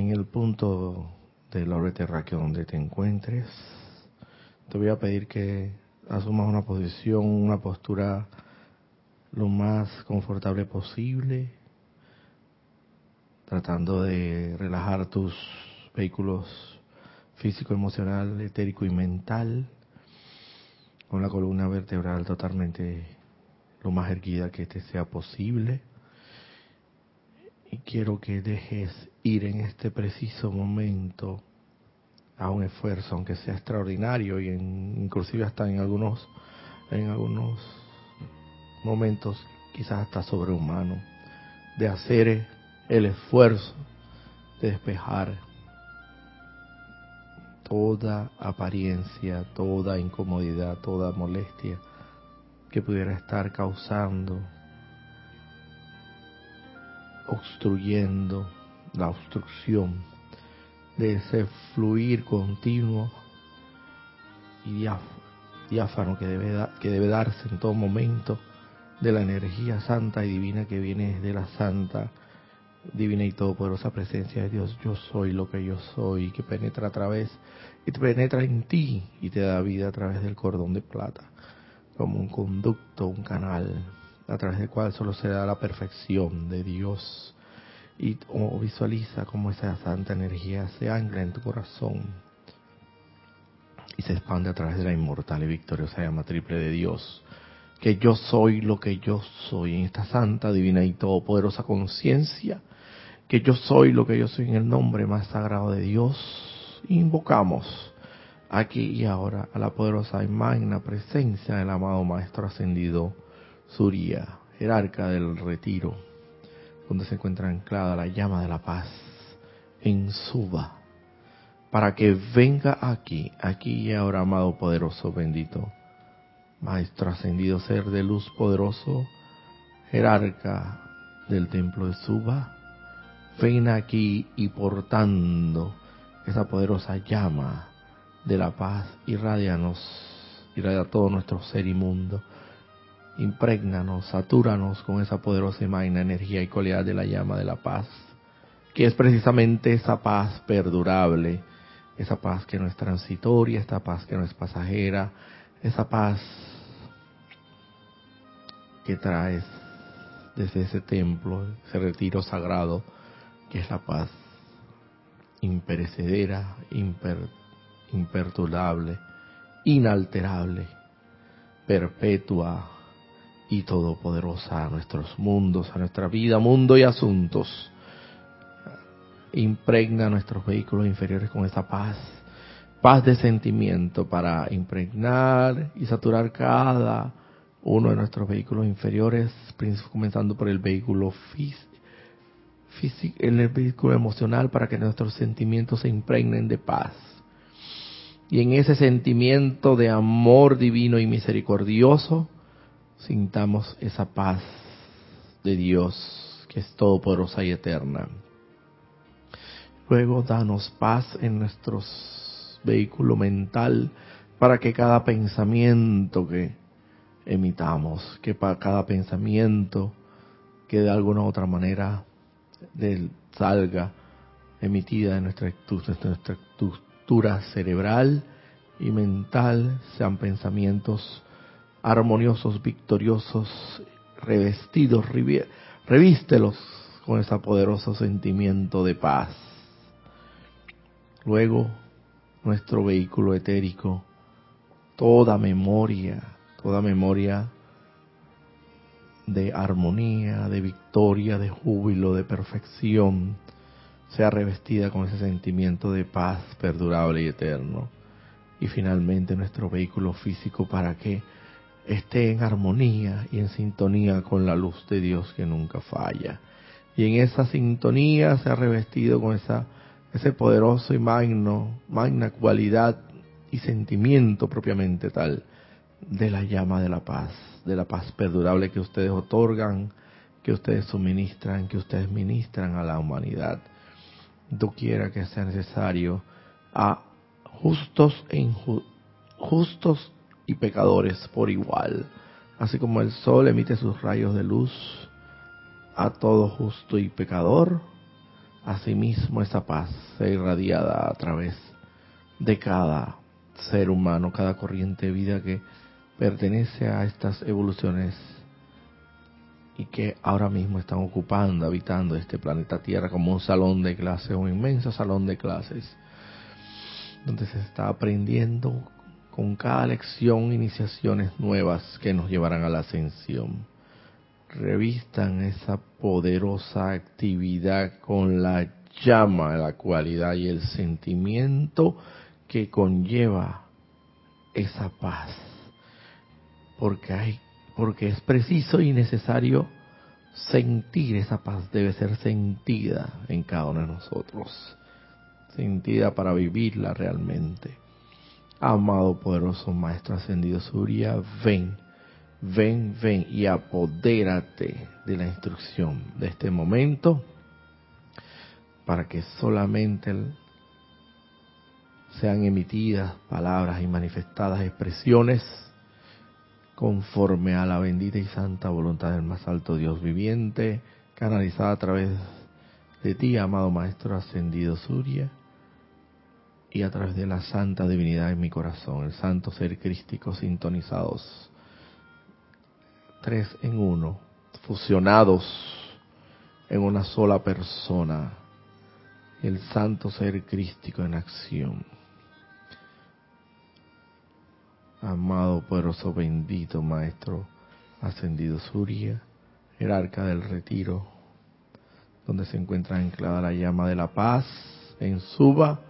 en el punto del orbe terráqueo donde te encuentres, te voy a pedir que asumas una posición, una postura lo más confortable posible, tratando de relajar tus vehículos físico, emocional, etérico y mental, con la columna vertebral totalmente lo más erguida que te sea posible. Y quiero que dejes ir en este preciso momento a un esfuerzo, aunque sea extraordinario y en, inclusive hasta en algunos, en algunos momentos quizás hasta sobrehumano, de hacer el esfuerzo de despejar toda apariencia, toda incomodidad, toda molestia que pudiera estar causando, obstruyendo la obstrucción de ese fluir continuo y diáfano que debe, que debe darse en todo momento de la energía santa y divina que viene de la santa, divina y todopoderosa presencia de Dios. Yo soy lo que yo soy, que penetra a través, y penetra en ti y te da vida a través del cordón de plata, como un conducto, un canal, a través del cual solo se da la perfección de Dios y o visualiza cómo esa santa energía se ancla en tu corazón y se expande a través de la inmortal y victoriosa llama triple de Dios. Que yo soy lo que yo soy en esta santa, divina y todopoderosa conciencia. Que yo soy lo que yo soy en el nombre más sagrado de Dios. Invocamos aquí y ahora a la poderosa y magna presencia del amado Maestro Ascendido Surya, jerarca del retiro donde se encuentra anclada la llama de la paz, en Suba, para que venga aquí, aquí y ahora, amado poderoso bendito, Maestro ascendido, ser de luz poderoso, jerarca del templo de Suba, ven aquí y portando esa poderosa llama de la paz, irradianos, irradia todo nuestro ser inmundo, Impregnanos, satúranos con esa poderosa y magna energía y cualidad de la llama de la paz, que es precisamente esa paz perdurable, esa paz que no es transitoria, esta paz que no es pasajera, esa paz que traes desde ese templo, ese retiro sagrado, que es la paz imperecedera, imperturbable, inalterable, perpetua, y todopoderosa a nuestros mundos, a nuestra vida, mundo y asuntos. Impregna nuestros vehículos inferiores con esa paz, paz de sentimiento para impregnar y saturar cada uno de nuestros vehículos inferiores, comenzando por el vehículo físico, en el vehículo emocional para que nuestros sentimientos se impregnen de paz. Y en ese sentimiento de amor divino y misericordioso, sintamos esa paz de Dios que es todopoderosa y eterna. Luego danos paz en nuestros vehículo mental para que cada pensamiento que emitamos, que para cada pensamiento que de alguna u otra manera salga emitida de nuestra estructura cerebral y mental sean pensamientos armoniosos, victoriosos, revestidos, revístelos con ese poderoso sentimiento de paz. Luego, nuestro vehículo etérico, toda memoria, toda memoria de armonía, de victoria, de júbilo, de perfección, sea revestida con ese sentimiento de paz perdurable y eterno. Y finalmente nuestro vehículo físico para que esté en armonía y en sintonía con la luz de Dios que nunca falla. Y en esa sintonía se ha revestido con esa, ese poderoso y magno, magna cualidad y sentimiento propiamente tal de la llama de la paz, de la paz perdurable que ustedes otorgan, que ustedes suministran, que ustedes ministran a la humanidad. quiera que sea necesario a justos e injustos y pecadores por igual. Así como el sol emite sus rayos de luz a todo justo y pecador, Asimismo, esa paz sea irradiada a través de cada ser humano, cada corriente de vida que pertenece a estas evoluciones y que ahora mismo están ocupando, habitando este planeta Tierra como un salón de clases, un inmenso salón de clases, donde se está aprendiendo con cada lección iniciaciones nuevas que nos llevarán a la ascensión. Revistan esa poderosa actividad con la llama, la cualidad y el sentimiento que conlleva esa paz. Porque hay porque es preciso y necesario sentir esa paz, debe ser sentida en cada uno de nosotros, sentida para vivirla realmente. Amado poderoso Maestro Ascendido Surya, ven, ven, ven y apodérate de la instrucción de este momento para que solamente sean emitidas palabras y manifestadas expresiones conforme a la bendita y santa voluntad del más alto Dios viviente, canalizada a través de ti, amado Maestro Ascendido Surya, y a través de la santa divinidad en mi corazón, el santo ser crístico sintonizados, tres en uno, fusionados en una sola persona, el santo ser crístico en acción. Amado, poderoso, bendito Maestro ascendido Surya, jerarca del retiro, donde se encuentra anclada la llama de la paz, en Suba,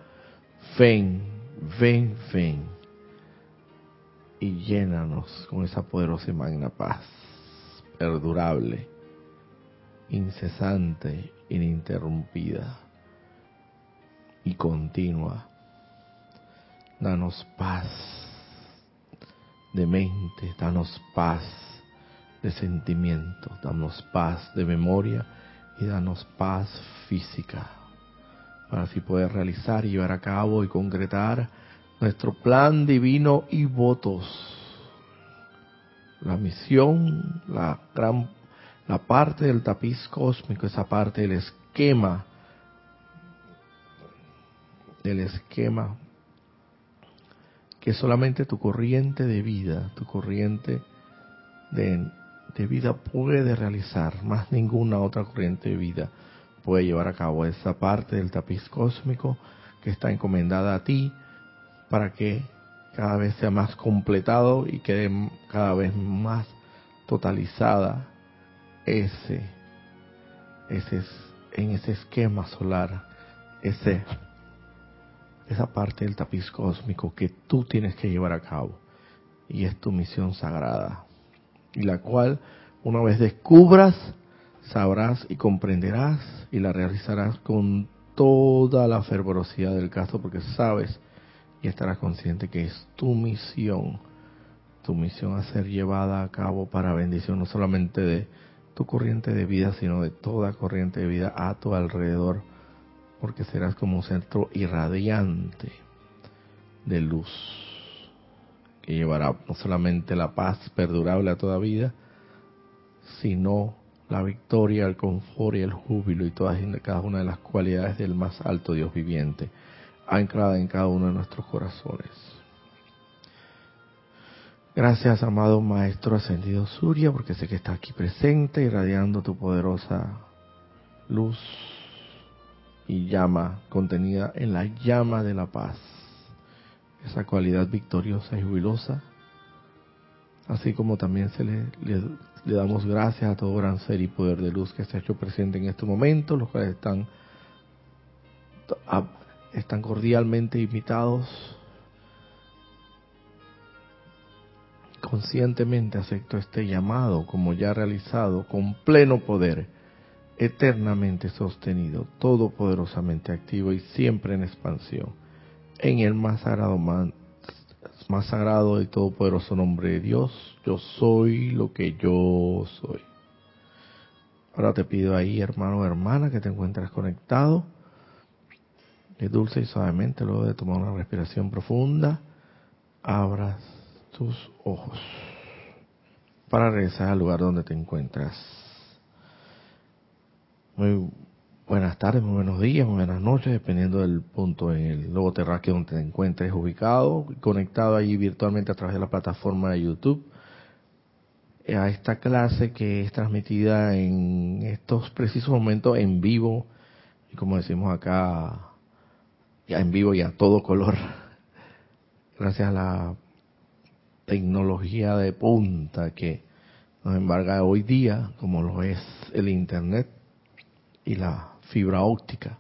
ven, ven, ven, y llénanos con esa poderosa y magna paz, perdurable, incesante, ininterrumpida y continua. Danos paz de mente, danos paz de sentimiento, danos paz de memoria y danos paz física, para así poder realizar y llevar a cabo y concretar nuestro plan divino y votos. La misión, la gran, la parte del tapiz cósmico, esa parte del esquema, del esquema que solamente tu corriente de vida, tu corriente de, vida puede realizar, más ninguna otra corriente de vida puede llevar a cabo esa parte del tapiz cósmico que está encomendada a ti para que cada vez sea más completado y quede cada vez más totalizada ese, ese en ese esquema solar, ese esa parte del tapiz cósmico que tú tienes que llevar a cabo. Y es tu misión sagrada. Y la cual, una vez descubras, sabrás y comprenderás y la realizarás con toda la fervorosidad del caso porque sabes y estarás consciente que es tu misión, tu misión a ser llevada a cabo para bendición no solamente de tu corriente de vida, sino de toda corriente de vida a tu alrededor porque serás como un centro irradiante de luz que llevará no solamente la paz perdurable a toda vida, sino la victoria, el confort y el júbilo y todas y cada una de las cualidades del más alto Dios viviente, anclada en cada uno de nuestros corazones. Gracias, amado Maestro Ascendido Surya, porque sé que está aquí presente, irradiando tu poderosa luz y llama contenida en la llama de la paz. Esa cualidad victoriosa y jubilosa. Así como también se le, le, damos gracias a todo gran ser y poder de luz que se ha hecho presente en este momento, los cuales están, están cordialmente invitados. Conscientemente acepto este llamado como ya realizado con pleno poder eternamente sostenido, todopoderosamente activo y siempre en expansión, en el más sagrado, más, sagrado y todopoderoso nombre de Dios, yo soy lo que yo soy. Ahora te pido ahí, hermano o hermana, que te encuentres conectado, que dulce y suavemente, luego de tomar una respiración profunda, abras tus ojos para regresar al lugar donde te encuentras. Muy buenas tardes, muy buenos días, muy buenas noches, dependiendo del punto en el lobo terráqueo donde te encuentres ubicado, conectado ahí virtualmente a través de la plataforma de YouTube. A esta clase que es transmitida en estos precisos momentos en vivo y como decimos acá, ya en vivo y a todo color, gracias a la tecnología de punta que nos embarga hoy día, como lo es el Internet y la fibra óptica.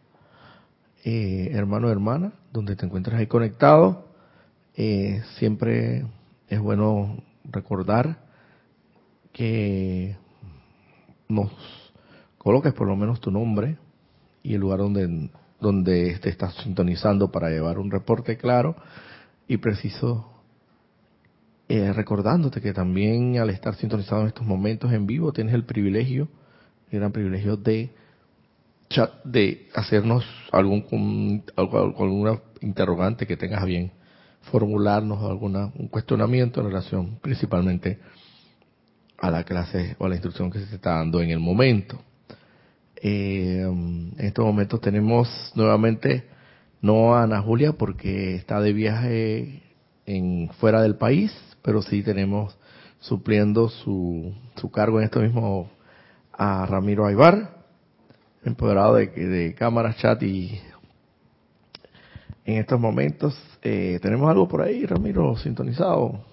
Eh, hermano, hermana, donde te encuentras ahí conectado, eh, siempre es bueno recordar que nos coloques por lo menos tu nombre y el lugar donde, donde te estás sintonizando para llevar un reporte claro y preciso, eh, recordándote que también al estar sintonizado en estos momentos en vivo tienes el privilegio, el gran privilegio de chat, de hacernos algún alguna interrogante que tengas bien formularnos alguna un cuestionamiento en relación principalmente a la clase o a la instrucción que se está dando en el momento. Eh, en estos momentos tenemos nuevamente no a Ana Julia porque está de viaje en fuera del país, pero sí tenemos supliendo su, su cargo en esto mismo a Ramiro Aybar, empoderado de, de cámaras, chat y en estos momentos eh, tenemos algo por ahí, Ramiro, sintonizado.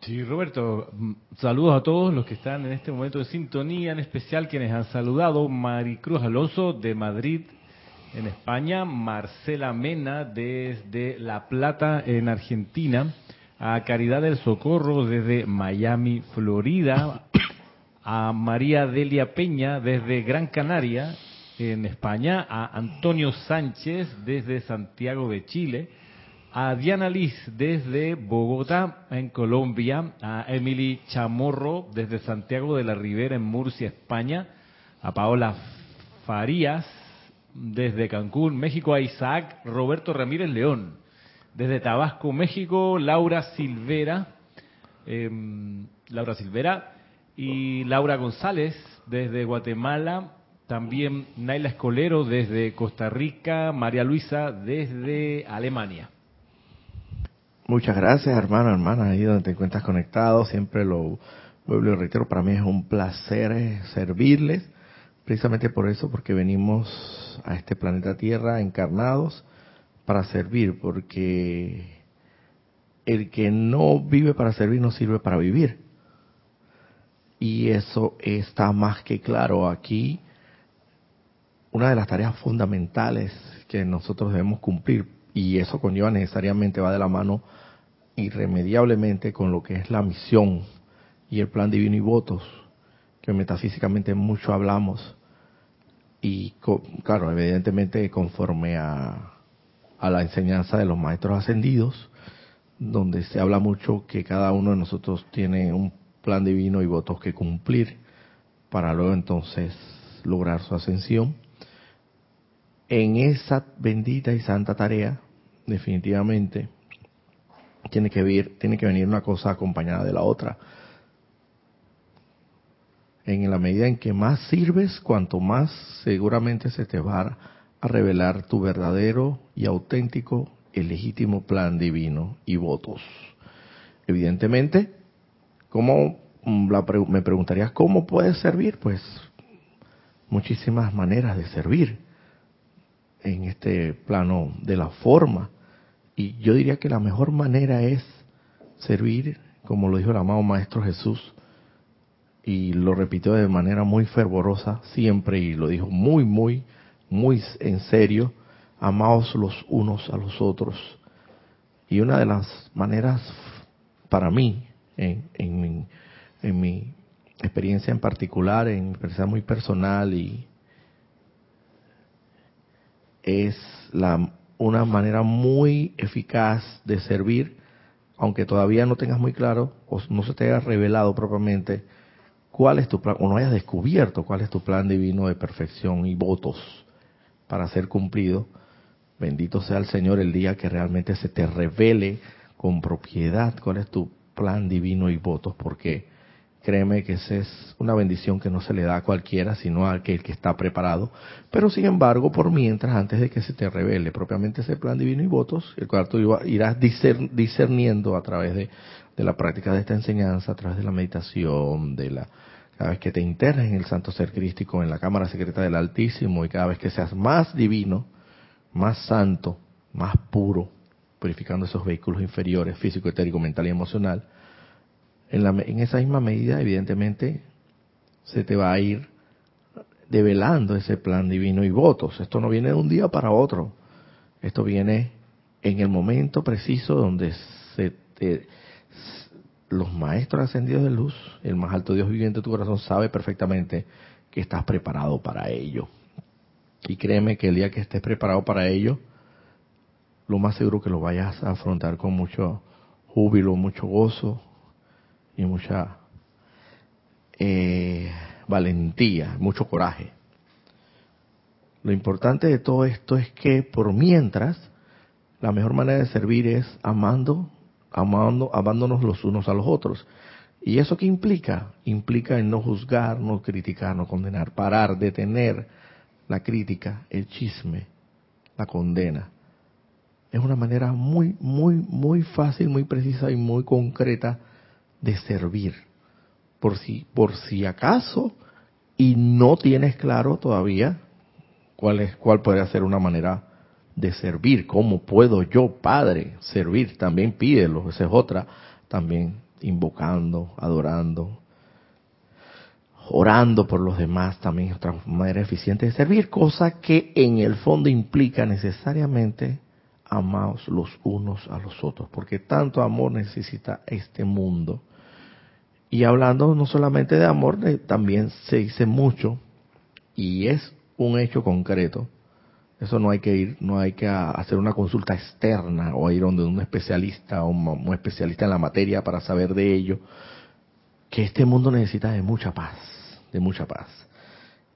Sí, Roberto, mm, saludos a todos los que están en este momento de sintonía, en especial quienes han saludado, Maricruz Alonso de Madrid, en España, Marcela Mena desde La Plata, en Argentina, a Caridad del Socorro desde Miami, Florida, a María Delia Peña desde Gran Canaria, en España, a Antonio Sánchez desde Santiago de Chile, a Diana Liz desde Bogotá, en Colombia, a Emily Chamorro desde Santiago de la Ribera, en Murcia, España, a Paola Farías desde Cancún, México, a Isaac Roberto Ramírez León, desde Tabasco, México, Laura Silvera, em, Laura Silvera y Laura González desde Guatemala, también Naila Escolero desde Costa Rica, María Luisa desde Alemania. Muchas gracias, hermano, hermana, ahí donde te encuentras conectado. Siempre lo vuelvo y reitero, para mí es un placer servirles, precisamente por eso, porque venimos a este planeta Tierra encarnados para servir, porque el que no vive para servir no sirve para vivir. Y eso está más que claro aquí. Una de las tareas fundamentales que nosotros debemos cumplir y eso conlleva necesariamente, va de la mano irremediablemente con lo que es la misión y el plan divino y votos, que metafísicamente mucho hablamos, y claro, evidentemente conforme a, a la enseñanza de los maestros ascendidos, donde se habla mucho que cada uno de nosotros tiene un plan divino y votos que cumplir para luego entonces lograr su ascensión. En esa bendita y santa tarea definitivamente tiene que, vir, tiene que venir una cosa acompañada de la otra. En la medida en que más sirves, cuanto más seguramente se te va a revelar tu verdadero y auténtico y legítimo plan divino y votos. Evidentemente, ¿cómo, mm, me preguntarías cómo puedes servir? Pues muchísimas maneras de servir en este plano de la forma y yo diría que la mejor manera es servir, como lo dijo el amado Maestro Jesús, y lo repitió de manera muy fervorosa siempre, y lo dijo muy, muy, muy en serio, amados los unos a los otros. Y una de las maneras para mí, en, en, mi, en mi experiencia en particular, en mi experiencia muy personal, y es la una manera muy eficaz de servir, aunque todavía no tengas muy claro o no se te haya revelado propiamente cuál es tu plan, o no hayas descubierto cuál es tu plan divino de perfección y votos para ser cumplido. Bendito sea el Señor el día que realmente se te revele con propiedad cuál es tu plan divino y votos, porque créeme que esa es una bendición que no se le da a cualquiera, sino a aquel que está preparado. Pero sin embargo, por mientras, antes de que se te revele propiamente ese plan divino y votos, el cual tú irás discerniendo a través de, de la práctica de esta enseñanza, a través de la meditación, de la cada vez que te internes en el santo ser crístico, en la cámara secreta del Altísimo, y cada vez que seas más divino, más santo, más puro, purificando esos vehículos inferiores, físico, etérico, mental y emocional, en, la, en esa misma medida, evidentemente, se te va a ir develando ese plan divino y votos. Esto no viene de un día para otro. Esto viene en el momento preciso donde se te, los maestros ascendidos de luz, el más alto Dios viviente de tu corazón, sabe perfectamente que estás preparado para ello. Y créeme que el día que estés preparado para ello, lo más seguro que lo vayas a afrontar con mucho júbilo, mucho gozo y mucha eh, valentía, mucho coraje. Lo importante de todo esto es que por mientras, la mejor manera de servir es amando amando, amándonos los unos a los otros. ¿Y eso qué implica? Implica en no juzgar, no criticar, no condenar, parar, detener la crítica, el chisme, la condena. Es una manera muy, muy, muy fácil, muy precisa y muy concreta de servir. Por si, por si acaso, y no tienes claro todavía cuál es, cuál puede ser una manera de servir. ¿Cómo puedo yo, Padre, servir? También pídelo, esa es otra. También invocando, adorando, orando por los demás, también es otra manera eficiente de servir, cosa que en el fondo implica necesariamente amaos los unos a los otros, porque tanto amor necesita este mundo. Y hablando no solamente de amor, también se dice mucho, y es un hecho concreto, eso no hay que ir, no hay que hacer una consulta externa o ir donde un especialista o un, especialista en la materia para saber de ello. Que este mundo necesita de mucha paz, de mucha paz.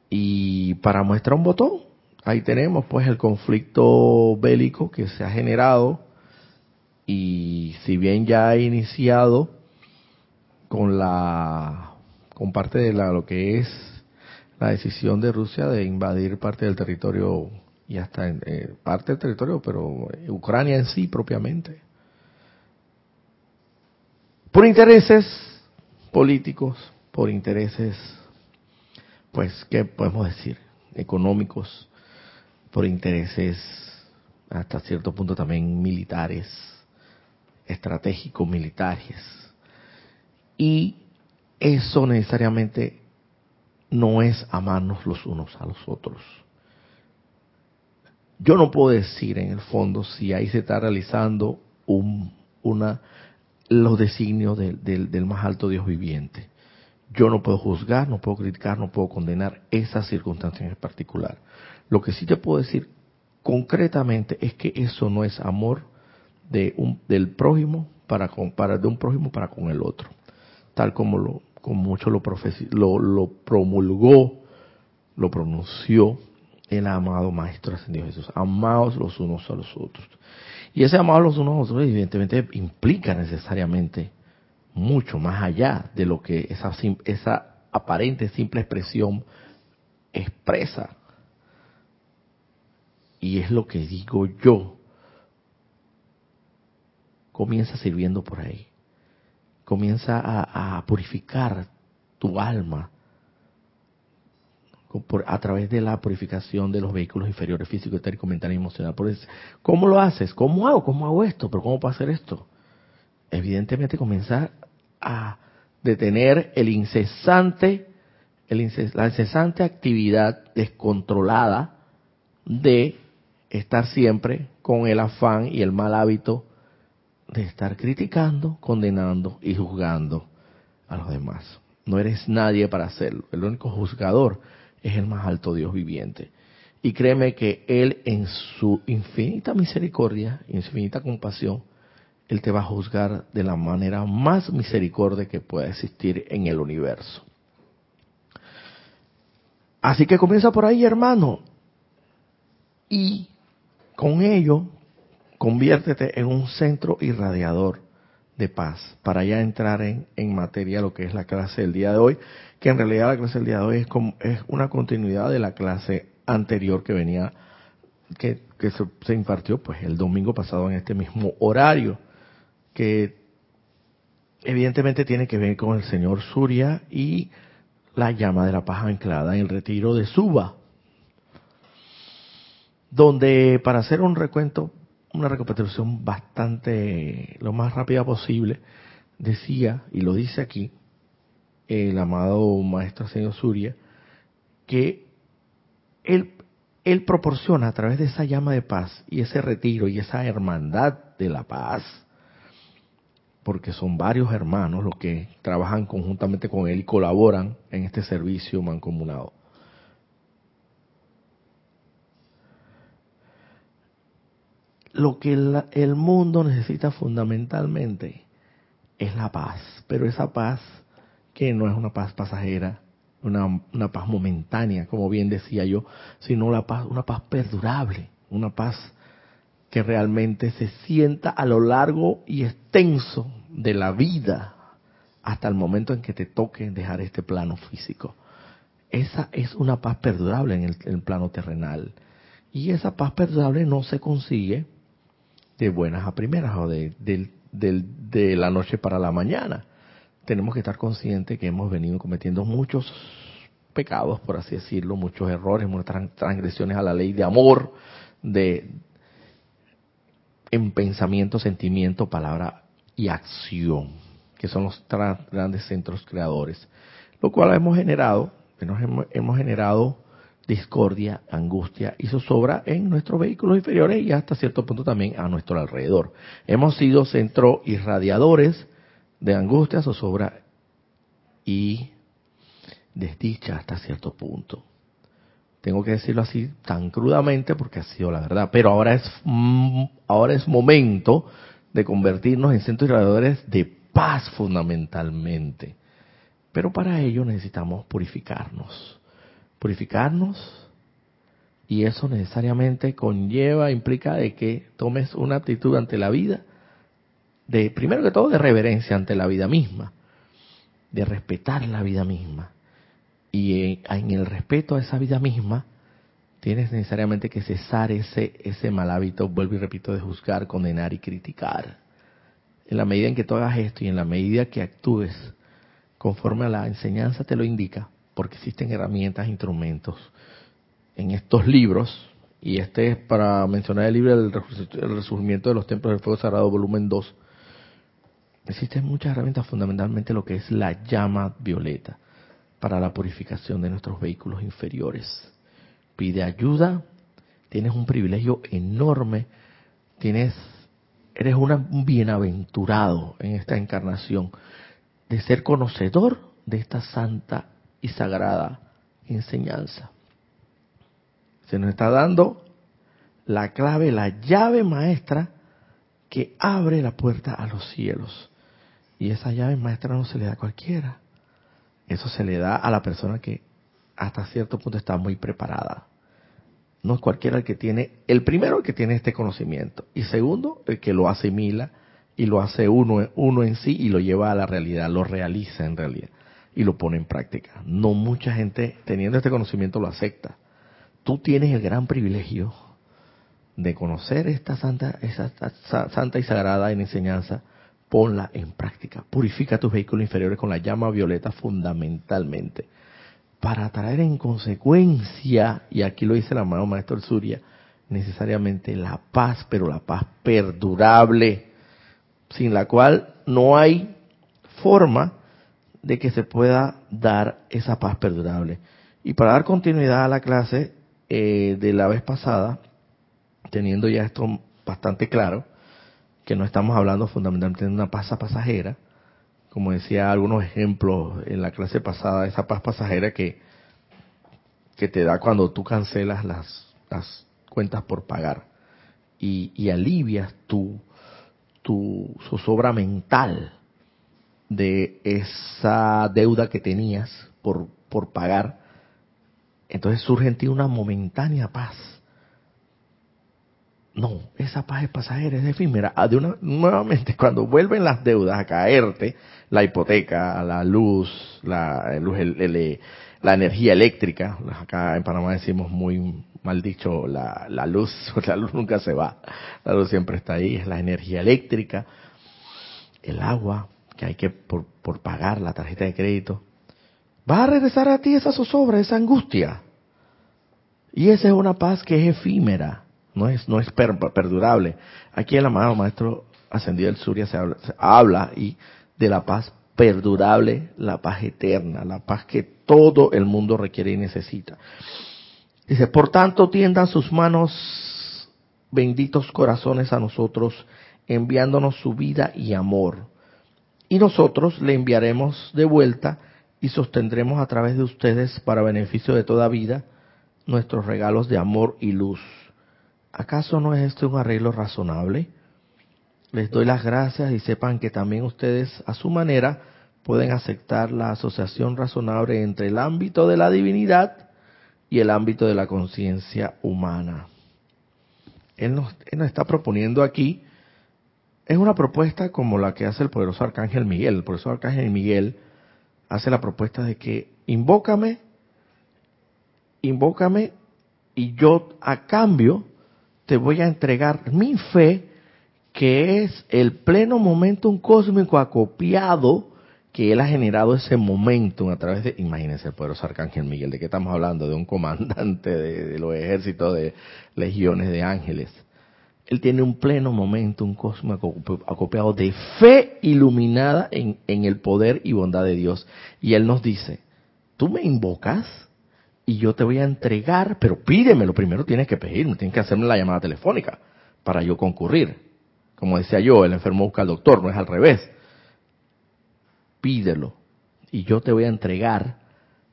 Y para muestra un botón, ahí tenemos pues el conflicto bélico que se ha generado y si bien ya ha iniciado con la con parte de la, lo que es la decisión de Rusia de invadir parte del territorio y hasta en eh, parte del territorio, pero Ucrania en sí propiamente. Por intereses políticos, por intereses, pues, ¿qué podemos decir? Económicos, por intereses hasta cierto punto también militares, estratégicos militares. Y eso necesariamente no es amarnos los unos a los otros yo no puedo decir en el fondo si ahí se está realizando un, una, los designios del, del, más alto Dios viviente. Yo no puedo juzgar, no puedo criticar, no puedo condenar esas circunstancias en particular. Lo que sí te puedo decir concretamente es que eso no es amor de un, del prójimo para, con, para de un prójimo para con el otro, tal como lo como mucho lo, promulgó, lo pronunció el amado Maestro Ascendido Jesús. Amados los unos a los otros. Y ese amados los unos a los otros evidentemente implica necesariamente mucho más allá de lo que esa, esa aparente simple expresión expresa. Y es lo que digo yo. Comienza sirviendo por ahí. Comienza a, purificar tu alma a través de la purificación de los vehículos inferiores físico, etérico, mental y emocional. Por ¿Cómo lo haces? ¿Cómo hago? ¿Cómo hago esto? ¿Pero cómo puedo hacer esto? Evidentemente comenzar a detener el incesante, el la incesante actividad descontrolada de estar siempre con el afán y el mal hábito de estar criticando, condenando y juzgando a los demás. No eres nadie para hacerlo. El único juzgador es el más alto Dios viviente. Y créeme que Él en su infinita misericordia infinita compasión, Él te va a juzgar de la manera más misericordia que pueda existir en el universo. Así que comienza por ahí, hermano. Y con ello, conviértete en un centro irradiador de paz, para ya entrar en, materia lo que es la clase del día de hoy, que en realidad la clase del día de hoy es, como, es una continuidad de la clase anterior que venía, que, se impartió pues el domingo pasado en este mismo horario, que evidentemente tiene que ver con el señor Surya y la llama de la paz anclada en el retiro de Suba, donde para hacer un recuento, una recapitulación bastante, lo más rápida posible, decía, y lo dice aquí, el amado maestro señor Surya, que él, él proporciona a través de esa llama de paz y ese retiro y esa hermandad de la paz, porque son varios hermanos los que trabajan conjuntamente con él y colaboran en este servicio mancomunado. Lo que el, el, mundo necesita fundamentalmente es la paz, pero esa paz que no es una paz pasajera, una, una paz momentánea, como bien decía yo, sino la paz, una paz perdurable, una paz que realmente se sienta a lo largo y extenso de la vida hasta el momento en que te toque dejar este plano físico. Esa es una paz perdurable en el, en el plano terrenal. Y esa paz perdurable no se consigue de buenas a primeras o de, de, de, la noche para la mañana. Tenemos que estar conscientes que hemos venido cometiendo muchos pecados, por así decirlo, muchos errores, muchas transgresiones a la ley de amor, de en pensamiento, sentimiento, palabra y acción, que son los grandes centros creadores, lo cual hemos generado, hemos, hemos generado discordia, angustia y zozobra en nuestros vehículos inferiores y hasta cierto punto también a nuestro alrededor. Hemos sido centro irradiadores de angustia, zozobra y desdicha hasta cierto punto. Tengo que decirlo así tan crudamente porque ha sido la verdad. Pero ahora es, mm, ahora es momento de convertirnos en centros irradiadores de paz fundamentalmente. Pero para ello necesitamos purificarnos. Purificarnos y eso necesariamente conlleva, implica de que tomes una actitud ante la vida, de primero que todo de reverencia ante la vida misma, de respetar la vida misma. Y en el respeto a esa vida misma, tienes necesariamente que cesar ese, ese mal hábito, vuelvo y repito, de juzgar, condenar y criticar. En la medida en que tú hagas esto y en la medida que actúes conforme a la enseñanza te lo indica, porque existen herramientas, instrumentos en estos libros, y este es para mencionar el libro del resurgimiento de los templos del fuego sagrado, volumen 2, existen muchas herramientas, fundamentalmente lo que es la llama violeta, para la purificación de nuestros vehículos inferiores. Pide ayuda, tienes un privilegio enorme, tienes, eres un bienaventurado en esta encarnación de ser conocedor de esta santa y sagrada enseñanza. Se nos está dando la clave, la llave maestra que abre la puerta a los cielos. Y esa llave maestra no se le da a cualquiera. Eso se le da a la persona que hasta cierto punto está muy preparada. No es cualquiera el que tiene, el primero el que tiene este conocimiento y segundo el que lo asimila y lo hace uno, uno en sí y lo lleva a la realidad, lo realiza en realidad y lo pone en práctica. No mucha gente teniendo este conocimiento lo acepta. Tú tienes el gran privilegio de conocer esta santa, esa santa y sagrada enseñanza, ponla en práctica. Purifica tus vehículos inferiores con la llama violeta fundamentalmente para traer en consecuencia, y aquí lo dice el amado Maestro Surya, necesariamente la paz, pero la paz perdurable, sin la cual no hay forma de que se pueda dar esa paz perdurable. Y para dar continuidad a la clase eh, de la vez pasada, teniendo ya esto bastante claro, que no estamos hablando fundamentalmente de una paz pasajera, como decía algunos ejemplos en la clase pasada, esa paz pasajera que, que te da cuando tú cancelas las, las cuentas por pagar y, y alivias tu, tu zozobra mental de esa deuda que tenías por, por pagar, entonces surge en ti una momentánea paz. No, esa paz es pasajera, es efímera. Ah, de una, nuevamente, cuando vuelven las deudas a caerte, la hipoteca, la luz, la, luz, la energía eléctrica, acá en Panamá decimos muy mal dicho, la, la luz, la luz nunca se va, la luz siempre está ahí, es la energía eléctrica, el agua, que hay que por, por pagar la tarjeta de crédito, va a regresar a ti esa zozobra, esa angustia. Y esa es una paz que es efímera, no es, no es perdurable. Aquí el amado Maestro Ascendido del Surya se habla, se habla y de la paz perdurable, la paz eterna, la paz que todo el mundo requiere y necesita. Dice, por tanto tiendan sus manos, benditos corazones a nosotros, enviándonos su vida y amor. Y nosotros le enviaremos de vuelta y sostendremos a través de ustedes, para beneficio de toda vida, nuestros regalos de amor y luz. ¿Acaso no es esto un arreglo razonable? Les doy las gracias y sepan que también ustedes, a su manera, pueden aceptar la asociación razonable entre el ámbito de la divinidad y el ámbito de la conciencia humana. Él nos, está proponiendo aquí, es una propuesta como la que hace el poderoso Arcángel Miguel. El poderoso Arcángel Miguel hace la propuesta de que invócame, invócame y yo a cambio te voy a entregar mi fe, que es el pleno momentum cósmico acopiado que él ha generado ese momentum a través de, imagínense el poderoso Arcángel Miguel, ¿de qué estamos hablando? De un comandante de, de los ejércitos de legiones de ángeles. Él tiene un pleno momentum cósmico acopiado de fe iluminada en, en el poder y bondad de Dios. Y él nos dice, tú me invocas y yo te voy a entregar, pero pídemelo, primero tienes que pedirme, tienes que hacerme la llamada telefónica para yo concurrir. Como decía yo, el enfermo busca al doctor, no es al revés pídelo y yo te voy a entregar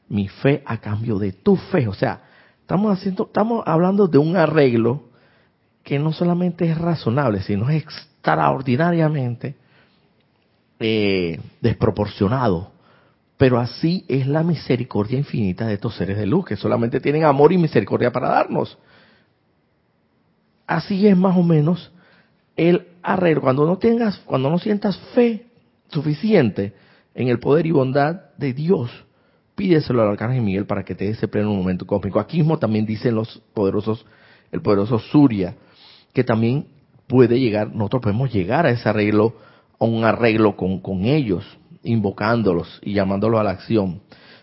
mi fe a cambio de tu fe. O sea, estamos haciendo, estamos hablando de un arreglo que no solamente es razonable, sino es extraordinariamente eh, desproporcionado. Pero así es la misericordia infinita de estos seres de luz, que solamente tienen amor y misericordia para darnos. Así es más o menos el arreglo. Cuando no tengas, cuando no sientas fe suficiente, en el poder y bondad de Dios. Pídeselo al arcángel Miguel para que te dé ese pleno momento cósmico. Aquí mismo también dicen los poderosos, el poderoso Surya, que también puede llegar, nosotros podemos llegar a ese arreglo, a un arreglo con, con ellos, invocándolos y llamándolos a la acción,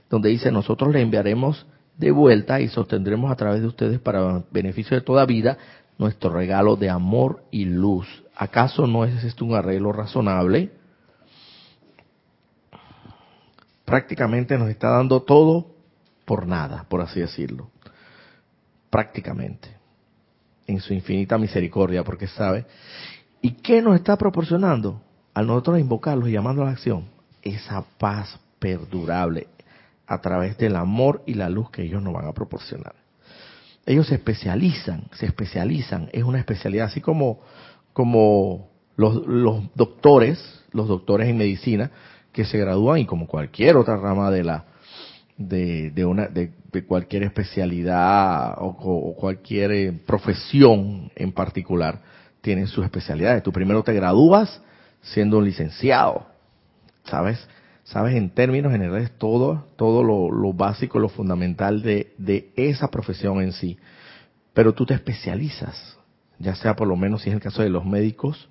donde dice, nosotros le enviaremos de vuelta y sostendremos a través de ustedes para beneficio de toda vida nuestro regalo de amor y luz. ¿Acaso no es esto un arreglo razonable? prácticamente nos está dando todo por nada, por así decirlo. Prácticamente. En su infinita misericordia, porque sabe. ¿Y qué nos está proporcionando? Al nosotros invocarlos y llamando a la acción, esa paz perdurable a través del amor y la luz que ellos nos van a proporcionar. Ellos se especializan, se especializan, es una especialidad, así como, como los, los doctores, los doctores en medicina, que se gradúan y como cualquier otra rama de la de, de una de, cualquier especialidad o, cualquier eh, profesión en particular tienen sus especialidades. Tú primero te gradúas siendo un licenciado, ¿sabes? Sabes en términos generales todo, todo lo, lo básico, lo fundamental de, de esa profesión en sí. Pero tú te especializas, ya sea por lo menos si es el caso de los médicos,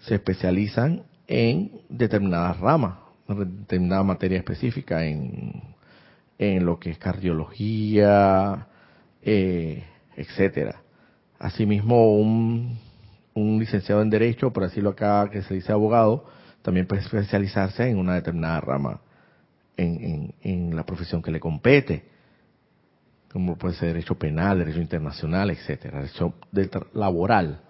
se especializan en determinadas ramas determinada materia específica en, en lo que es cardiología, eh, etcétera. Asimismo, un, un licenciado en Derecho, por decirlo acá, que se dice abogado, también puede especializarse en una determinada rama en, en, la profesión que le compete, como puede ser Derecho Penal, Derecho Internacional, etcétera, Derecho laboral.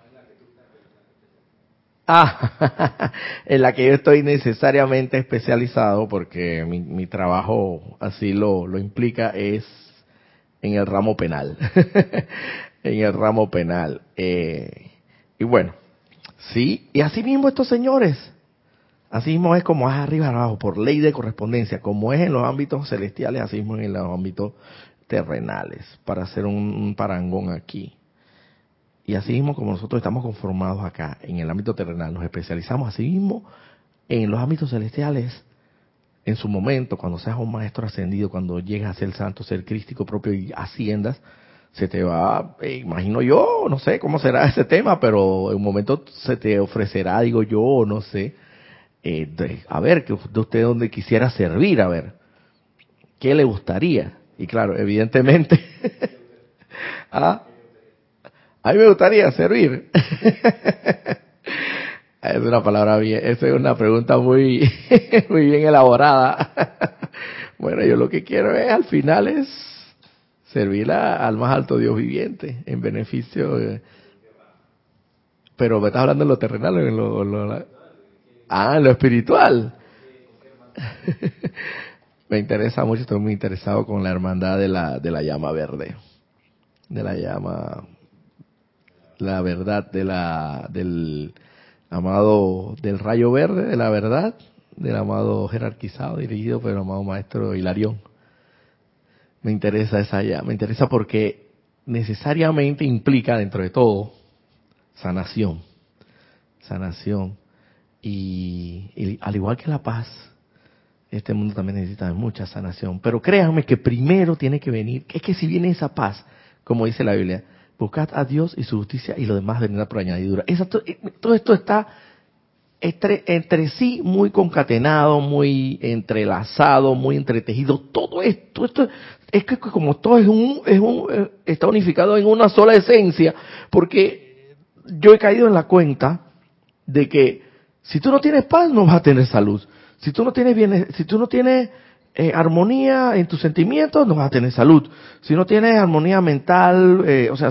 Ah, en la que yo estoy necesariamente especializado porque mi, mi trabajo así lo, lo implica es en el ramo penal. en el ramo penal. Eh, y bueno, sí, y así mismo estos señores, así mismo es como es arriba abajo, por ley de correspondencia, como es en los ámbitos celestiales, así mismo en los ámbitos terrenales, para hacer un parangón aquí. Y así mismo como nosotros estamos conformados acá en el ámbito terrenal, nos especializamos así mismo en los ámbitos celestiales. En su momento, cuando seas un maestro ascendido, cuando llegas a ser santo, ser crístico propio y asciendas, se te va, eh, imagino yo, no sé cómo será ese tema, pero en un momento se te ofrecerá, digo yo, no sé, eh, a ver, que de usted donde quisiera servir, a ver, ¿qué le gustaría? Y claro, evidentemente, ¿ah? A mí me gustaría servir. es una palabra bien, esa es una pregunta muy, muy bien elaborada. bueno, yo lo que quiero es, al final es servir al más alto Dios viviente, en beneficio pero me estás hablando de lo terrenal, en lo, ah, en lo espiritual. me interesa mucho, estoy muy interesado con la hermandad de la, de la llama verde, de la llama, la verdad de la, del amado, del rayo verde, de la verdad, del amado jerarquizado, dirigido por el amado maestro Hilarión. Me interesa esa llama, me interesa porque necesariamente implica dentro de todo sanación, sanación. y al igual que la paz, este mundo también necesita mucha sanación. Pero créanme que primero tiene que venir, es que si viene esa paz, como dice la Biblia, buscad a Dios y su justicia y lo demás vendrá por añadidura. Eh, todo esto está entre, sí muy concatenado, muy entrelazado, muy entretejido. Todo esto, esto es que como todo es un, es un, eh, está unificado en una sola esencia, porque yo he caído en la cuenta de que si tú no tienes paz no vas a tener salud. Si tú no tienes bien, si tú no tienes eh, armonía en tus sentimientos, no vas a tener salud. Si no tienes armonía mental, eh, o, sea,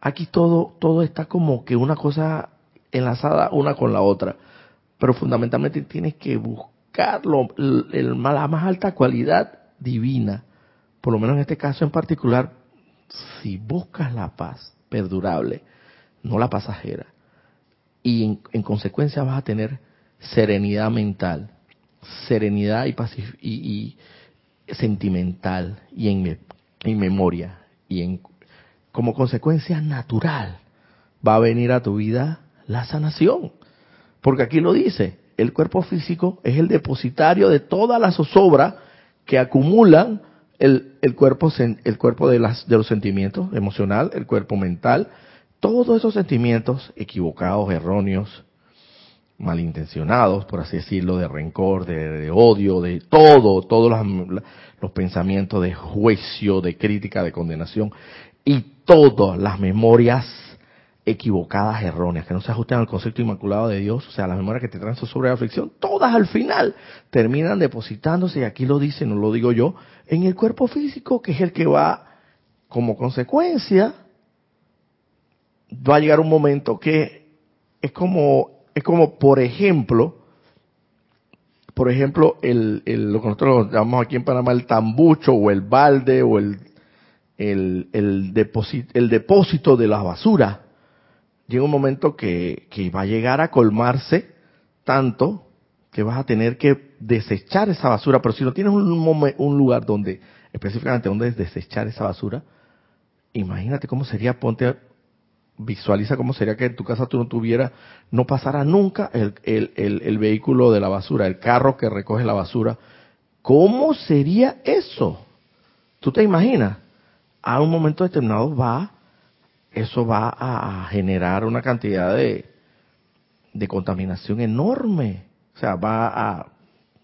aquí todo, todo está como que una cosa enlazada una con la otra. Pero fundamentalmente tienes que buscar el, la más alta cualidad divina. Por lo menos en este caso en particular, si buscas la paz perdurable, no la pasajera, y en consecuencia vas a tener serenidad mental, serenidad y, y, sentimental y en, en memoria y en como consecuencia natural va a venir a tu vida la sanación. Porque aquí lo dice, el cuerpo físico es el depositario de toda la zozobra que acumulan el, el cuerpo, el cuerpo de, las, de los sentimientos emocional, el cuerpo mental, todos esos sentimientos equivocados, erróneos, malintencionados, por así decirlo, de rencor, de, odio, de todo, todos los, pensamientos de juicio, de crítica, de condenación y todas las memorias equivocadas, erróneas, que no se ajustan al concepto inmaculado de Dios, o sea, las memorias que te traen sobre la aflicción, todas al final terminan depositándose, y aquí lo dice, no lo digo yo, en el cuerpo físico, que es el que va, como consecuencia, va a llegar un momento que es como es como, por ejemplo, por ejemplo, el, lo que nosotros llamamos aquí en Panamá el tambucho o el balde o el, el, el, depósito, el depósito de la basura. Llega un momento que, que va a llegar a colmarse tanto que vas a tener que desechar esa basura, pero si no tienes un, un lugar donde, específicamente donde desechar esa basura, imagínate cómo sería, ponte visualiza cómo sería que en tu casa tú no tuvieras, no pasara nunca el, el, el, vehículo de la basura, el carro que recoge la basura. ¿Cómo sería eso? ¿Tú te imaginas? A un momento determinado va, eso va a generar una cantidad de, de contaminación enorme. O sea, va a,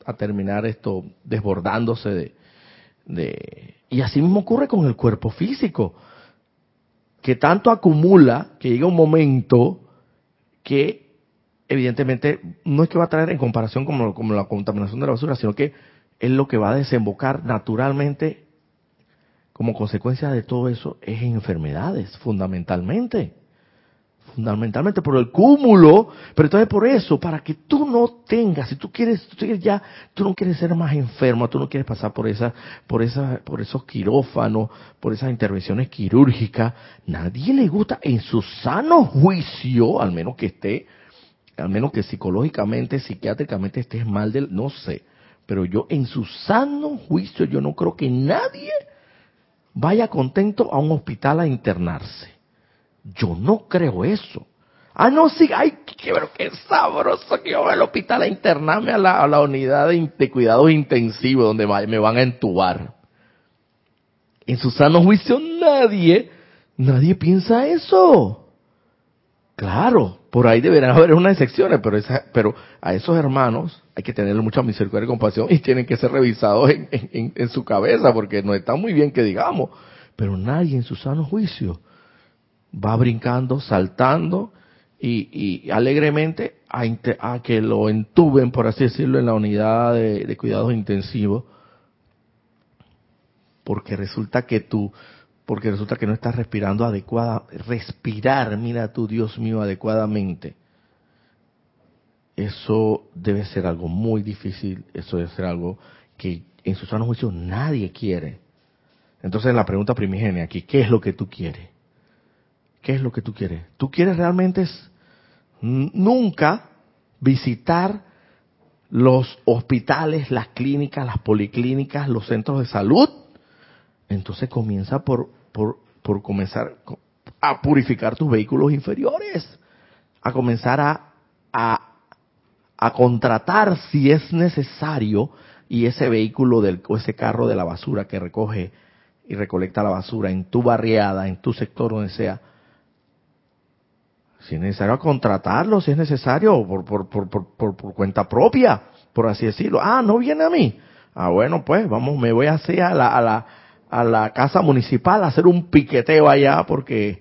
a terminar esto desbordándose de, de... Y así mismo ocurre con el cuerpo físico que tanto acumula que llega un momento que evidentemente no es que va a traer en comparación como, como la contaminación de la basura, sino que es lo que va a desembocar naturalmente como consecuencia de todo eso es en enfermedades, fundamentalmente fundamentalmente por el cúmulo, pero entonces por eso, para que tú no tengas, si tú quieres, tú quieres ya, tú no quieres ser más enfermo, tú no quieres pasar por esa, por esa, por esos quirófanos, por esas intervenciones quirúrgicas, nadie le gusta en su sano juicio, al menos que esté, al menos que psicológicamente, psiquiátricamente estés mal del, no sé, pero yo en su sano juicio yo no creo que nadie vaya contento a un hospital a internarse Yo no creo eso. Ah, no, sí, ay, qué, pero qué sabroso que yo voy al hospital a internarme a la, unidad de, de cuidados intensivos donde me van a entubar. En su sano juicio nadie, nadie piensa eso. Claro, por ahí deberán haber unas excepciones, pero, a esos hermanos hay que tener mucha misericordia y compasión y tienen que ser revisados en, en su cabeza porque no está muy bien que digamos. Pero nadie en su sano juicio va brincando, saltando y, alegremente a, que lo entuben, por así decirlo, en la unidad de, cuidados intensivos, porque resulta que tú, porque resulta que no estás respirando adecuada, respirar, mira tú, Dios mío, adecuadamente. Eso debe ser algo muy difícil, eso debe ser algo que en su sano juicio nadie quiere. Entonces la pregunta primigenia aquí, ¿qué es lo que tú quieres? ¿Qué es lo que tú quieres? ¿Tú quieres realmente nunca visitar los hospitales, las clínicas, las policlínicas, los centros de salud? Entonces comienza por, por, por comenzar a purificar tus vehículos inferiores, a comenzar a, a, a contratar si es necesario y ese vehículo del, o ese carro de la basura que recoge y recolecta la basura en tu barriada, en tu sector, donde sea, si es necesario contratarlo, si es necesario por, por, por, por, por cuenta propia, por así decirlo. Ah, no viene a mí. Ah, bueno, pues vamos, me voy a hacer a la, a la, a la casa municipal a hacer un piqueteo allá porque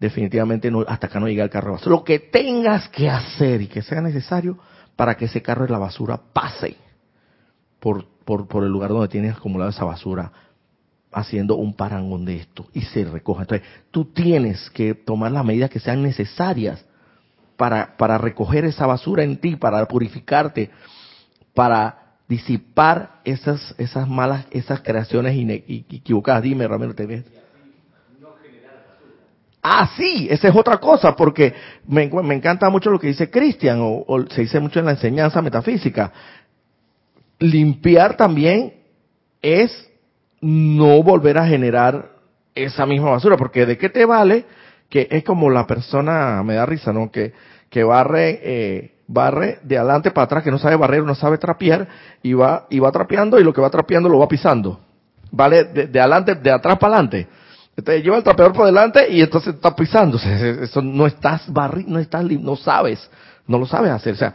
definitivamente no, hasta acá no llega el carro. Lo que tengas que hacer y que sea necesario para que ese carro de la basura pase por, por, por el lugar donde tienes acumulado esa basura haciendo un parangón de esto y se recoja. Entonces, tú tienes que tomar las medidas que sean necesarias para, para recoger esa basura en ti, para purificarte, para disipar esas, esas malas, esas creaciones equivocadas. Dime, Ramiro, ¿te ves? Ah, sí, esa es otra cosa, porque me, encanta mucho lo que dice Cristian, o se dice mucho en la enseñanza metafísica. Limpiar también es no volver a generar esa misma basura, porque de qué te vale que es como la persona, me da risa, ¿no? Que, que barre, eh, barre de adelante para atrás, que no sabe barrer, no sabe trapear, y va, y va trapeando, y lo que va trapeando lo va pisando. Vale, de, de adelante, de atrás para adelante. Entonces lleva el trapeador por delante y entonces está pisando. Eso no estás barri, no estás, no sabes, no lo sabes hacer. O sea,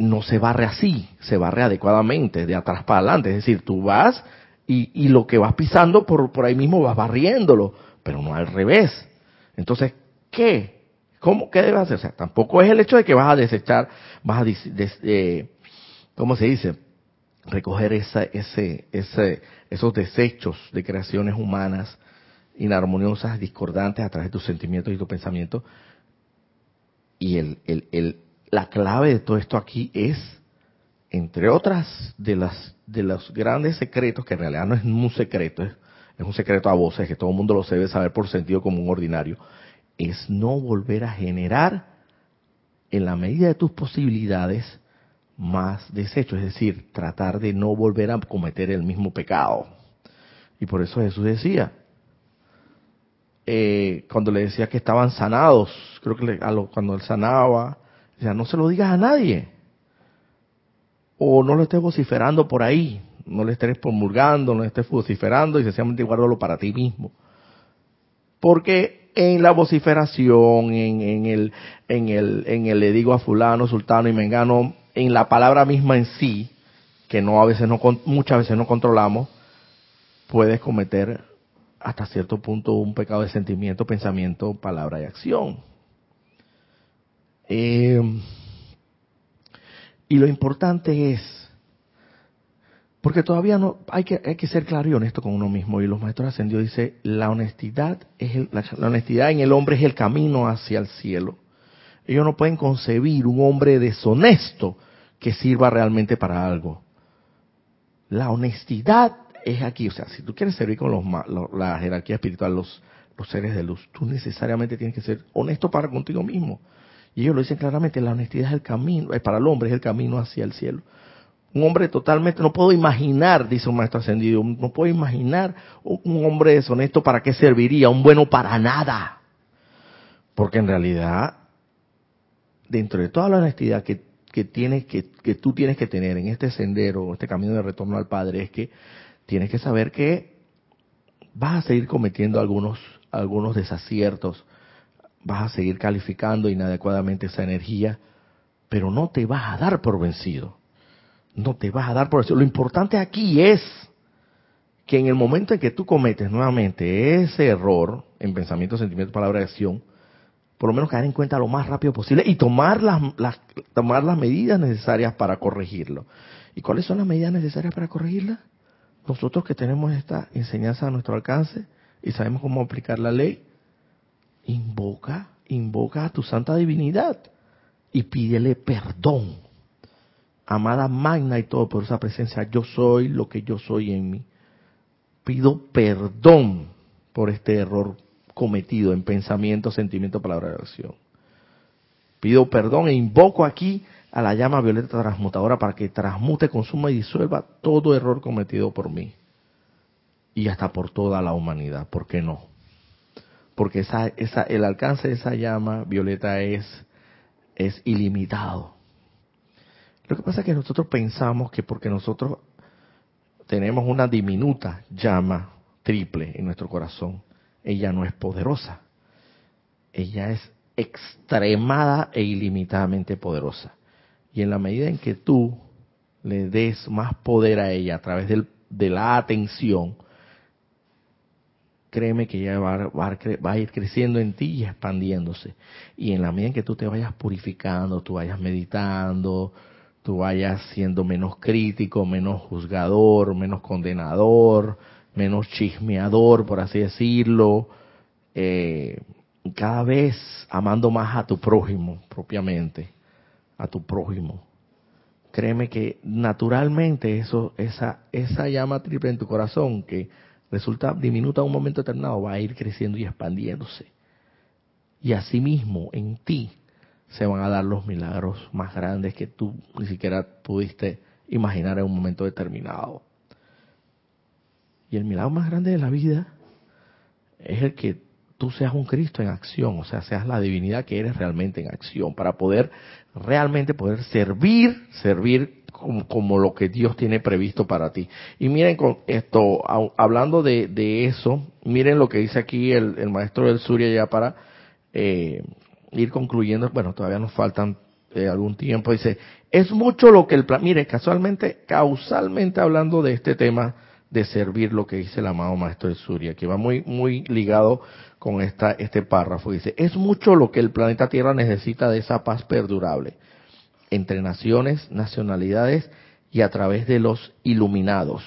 no se barre así, se barre adecuadamente, de atrás para adelante. Es decir, tú vas y, y lo que vas pisando por, por ahí mismo vas barriéndolo, pero no al revés. Entonces, ¿qué? ¿Cómo? ¿Qué debes hacer? O sea, tampoco es el hecho de que vas a desechar, vas a, eh, ¿cómo se dice? Recoger esa, ese, ese, esos desechos de creaciones humanas inarmoniosas, discordantes a través de tus sentimientos y tus pensamientos. Y el, el, la clave de todo esto aquí es, entre otras de las de los grandes secretos, que en realidad no es un secreto, es, es un secreto a voces, que todo el mundo lo debe saber por sentido común ordinario, es no volver a generar en la medida de tus posibilidades más desechos, es decir, tratar de no volver a cometer el mismo pecado. Y por eso Jesús decía, eh, cuando le decía que estaban sanados, creo que le, a lo, cuando él sanaba, o sea, no se lo digas a nadie. O no lo estés vociferando por ahí. No le estés promulgando, no le estés vociferando y sencillamente guárdalo para ti mismo. Porque en la vociferación, en, en, el, en el, en el le digo a fulano, sultano y mengano, en la palabra misma en sí, que no a veces no, muchas veces no controlamos, puedes cometer hasta cierto punto un pecado de sentimiento, pensamiento, palabra y acción. Eh, y lo importante es, porque todavía no, hay que, hay que ser claro y honesto con uno mismo. Y los maestros ascendidos dice, la honestidad es el, la, honestidad en el hombre es el camino hacia el cielo. Ellos no pueden concebir un hombre deshonesto que sirva realmente para algo. La honestidad es aquí, o sea, si tú quieres servir con los, la jerarquía espiritual, los, los seres de luz, tú necesariamente tienes que ser honesto para contigo mismo. Y ellos lo dicen claramente, la honestidad es el camino, para el hombre es el camino hacia el cielo. Un hombre totalmente, no puedo imaginar, dice un maestro ascendido, no puedo imaginar un hombre deshonesto para qué serviría, un bueno para nada. Porque en realidad, dentro de toda la honestidad que, que tienes, que, que tú tienes que tener en este sendero, este camino de retorno al Padre, es que tienes que saber que vas a seguir cometiendo algunos, algunos desaciertos, vas a seguir calificando inadecuadamente esa energía, pero no te vas a dar por vencido. No te vas a dar por vencido. Lo importante aquí es que en el momento en que tú cometes nuevamente ese error en pensamiento, sentimiento, palabra, acción, por lo menos caer en cuenta lo más rápido posible y tomar las, las, tomar las medidas necesarias para corregirlo. ¿Y cuáles son las medidas necesarias para corregirla? Nosotros que tenemos esta enseñanza a nuestro alcance y sabemos cómo aplicar la ley, invoca, invoca a tu santa divinidad y pídele perdón. Amada magna y todo por esa presencia, yo soy lo que yo soy en mí. Pido perdón por este error cometido en pensamiento, sentimiento, palabra de acción. Pido perdón e invoco aquí a la llama violeta transmutadora para que transmute, consuma y disuelva todo error cometido por mí. Y hasta por toda la humanidad. ¿Por qué no? Porque esa, el alcance de esa llama violeta es, es ilimitado. Lo que pasa es que nosotros pensamos que porque nosotros tenemos una diminuta llama triple en nuestro corazón, ella no es poderosa. Ella es extremada e ilimitadamente poderosa. Y en la medida en que tú le des más poder a ella a través de la atención, créeme que va, va, va, a ir creciendo en ti y expandiéndose. Y en la medida en que tú te vayas purificando, tú vayas meditando, tú vayas siendo menos crítico, menos juzgador, menos condenador, menos chismeador, por así decirlo, eh, cada vez amando más a tu prójimo propiamente a tu prójimo. Créeme que naturalmente eso, esa, esa llama triple en tu corazón que resulta diminuta en un momento determinado va a ir creciendo y expandiéndose. Y asimismo en ti se van a dar los milagros más grandes que tú ni siquiera pudiste imaginar en un momento determinado. Y el milagro más grande de la vida es el que tú seas un Cristo en acción, o sea, seas la divinidad que eres realmente en acción, para poder realmente poder servir, servir como, lo que Dios tiene previsto para ti. Y miren con esto, hablando de, eso, miren lo que dice aquí el, maestro del Surya ya para eh, ir concluyendo, bueno, todavía nos faltan eh, algún tiempo, dice, es mucho lo que el plan, mire, casualmente, causalmente hablando de este tema, de servir lo que dice el amado maestro de Surya, que va muy, muy ligado con esta, este párrafo. Dice, es mucho lo que el planeta Tierra necesita de esa paz perdurable entre naciones, nacionalidades y a través de los iluminados.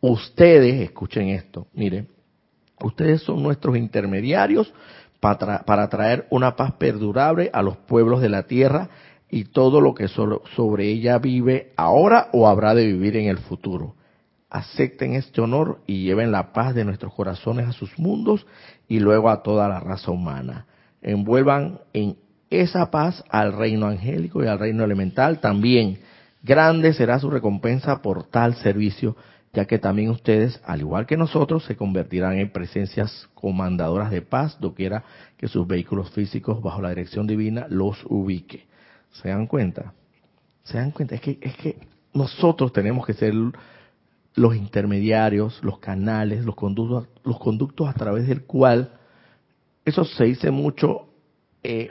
Ustedes, escuchen esto, miren, ustedes son nuestros intermediarios para, para traer una paz perdurable a los pueblos de la Tierra y todo lo que sobre ella vive ahora o habrá de vivir en el futuro acepten este honor y lleven la paz de nuestros corazones a sus mundos y luego a toda la raza humana. Envuelvan en esa paz al reino angélico y al reino elemental también. Grande será su recompensa por tal servicio, ya que también ustedes, al igual que nosotros, se convertirán en presencias comandadoras de paz, doquiera que sus vehículos físicos bajo la dirección divina los ubique. ¿Se dan cuenta? ¿Se dan cuenta? Es que, es que nosotros tenemos que ser los intermediarios, los canales, los conductos, los conductos a través del cual, eso se dice mucho, eh,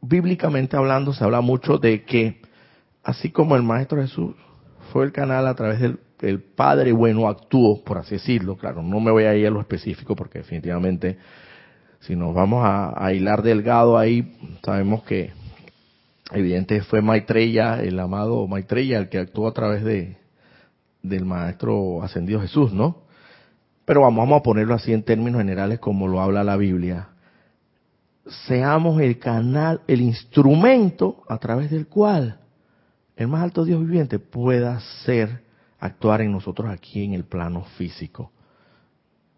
bíblicamente hablando, se habla mucho de que, así como el Maestro Jesús fue el canal a través del el Padre bueno actuó, por así decirlo, claro, no me voy a ir a lo específico porque definitivamente si nos vamos a, hilar delgado ahí, sabemos que evidente fue Maitreya, el amado Maitreya, el que actuó a través de, del Maestro Ascendido Jesús, ¿no? Pero vamos a ponerlo así en términos generales como lo habla la Biblia. Seamos el canal, el instrumento a través del cual el más alto Dios viviente pueda ser, actuar en nosotros aquí en el plano físico.